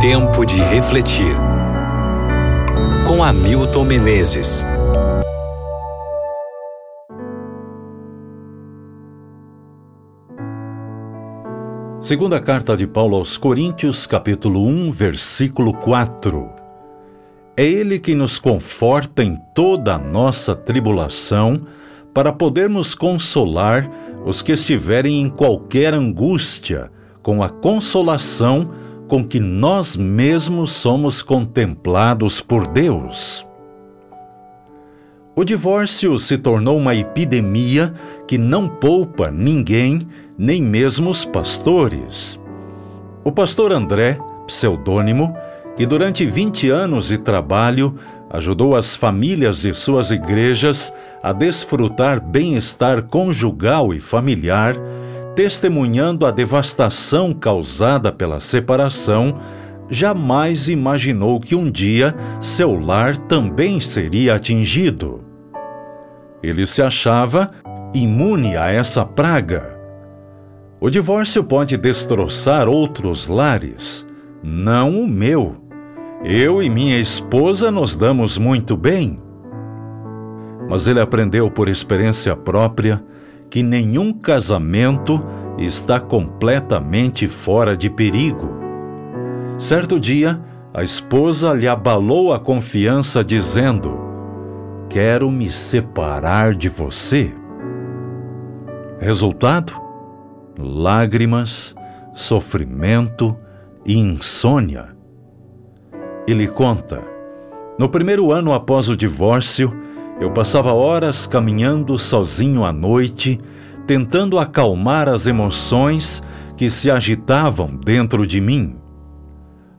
Tempo de refletir. Com Hamilton Menezes. Segunda carta de Paulo aos Coríntios, capítulo 1, versículo 4. É ele que nos conforta em toda a nossa tribulação, para podermos consolar os que estiverem em qualquer angústia, com a consolação com que nós mesmos somos contemplados por Deus. O divórcio se tornou uma epidemia que não poupa ninguém, nem mesmo os pastores. O pastor André, pseudônimo, que durante 20 anos de trabalho ajudou as famílias de suas igrejas a desfrutar bem-estar conjugal e familiar, testemunhando a devastação causada pela separação, jamais imaginou que um dia seu lar também seria atingido. Ele se achava imune a essa praga. O divórcio pode destroçar outros lares, não o meu. Eu e minha esposa nos damos muito bem. Mas ele aprendeu por experiência própria que nenhum casamento está completamente fora de perigo. Certo dia, a esposa lhe abalou a confiança, dizendo: Quero me separar de você. Resultado? Lágrimas, sofrimento e insônia. Ele conta: No primeiro ano após o divórcio, eu passava horas caminhando sozinho à noite, tentando acalmar as emoções que se agitavam dentro de mim.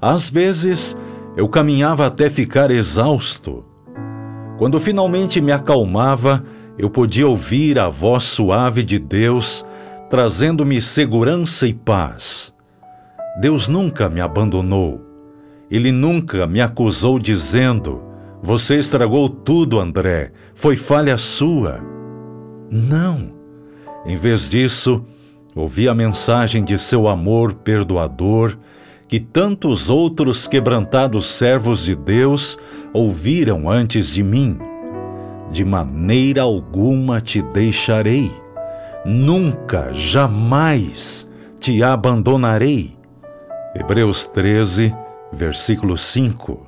Às vezes, eu caminhava até ficar exausto. Quando finalmente me acalmava, eu podia ouvir a voz suave de Deus trazendo-me segurança e paz. Deus nunca me abandonou. Ele nunca me acusou dizendo: você estragou tudo, André. Foi falha sua. Não. Em vez disso, ouvi a mensagem de seu amor perdoador que tantos outros quebrantados servos de Deus ouviram antes de mim. De maneira alguma te deixarei. Nunca, jamais te abandonarei. Hebreus 13, versículo 5.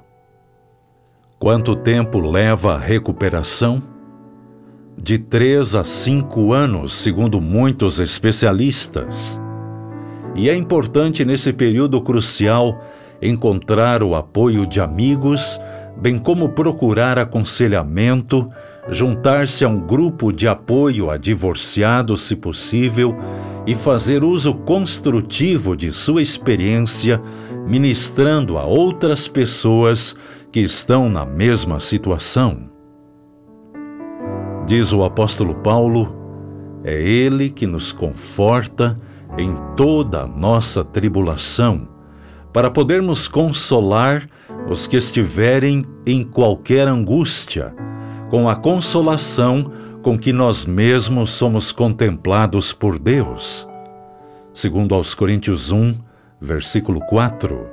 Quanto tempo leva a recuperação? De três a cinco anos, segundo muitos especialistas. E é importante nesse período crucial encontrar o apoio de amigos, bem como procurar aconselhamento, juntar-se a um grupo de apoio a divorciados, se possível, e fazer uso construtivo de sua experiência, ministrando a outras pessoas que estão na mesma situação. Diz o apóstolo Paulo: é Ele que nos conforta em toda a nossa tribulação, para podermos consolar os que estiverem em qualquer angústia, com a consolação com que nós mesmos somos contemplados por Deus. Segundo aos Coríntios 1, versículo 4.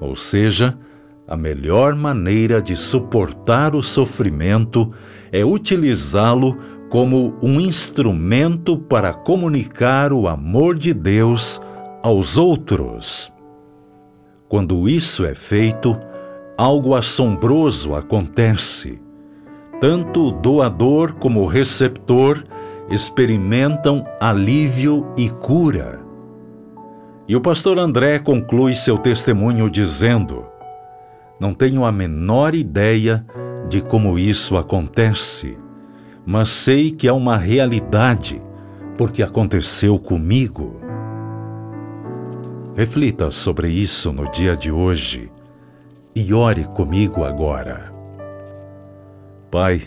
Ou seja, a melhor maneira de suportar o sofrimento é utilizá-lo como um instrumento para comunicar o amor de Deus aos outros. Quando isso é feito, algo assombroso acontece. Tanto o doador como o receptor experimentam alívio e cura. E o pastor André conclui seu testemunho dizendo: não tenho a menor ideia de como isso acontece, mas sei que é uma realidade, porque aconteceu comigo. Reflita sobre isso no dia de hoje e ore comigo agora. Pai,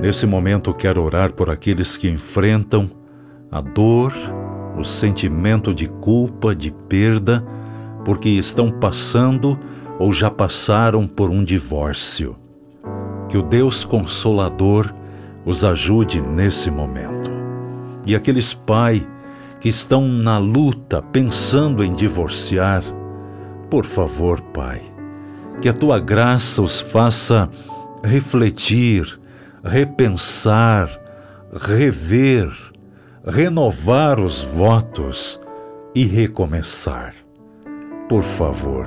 nesse momento quero orar por aqueles que enfrentam a dor, o sentimento de culpa, de perda, porque estão passando ou já passaram por um divórcio. Que o Deus Consolador os ajude nesse momento. E aqueles pais que estão na luta pensando em divorciar, Por favor, Pai, que a tua graça os faça refletir, repensar, rever, renovar os votos e recomeçar. Por favor,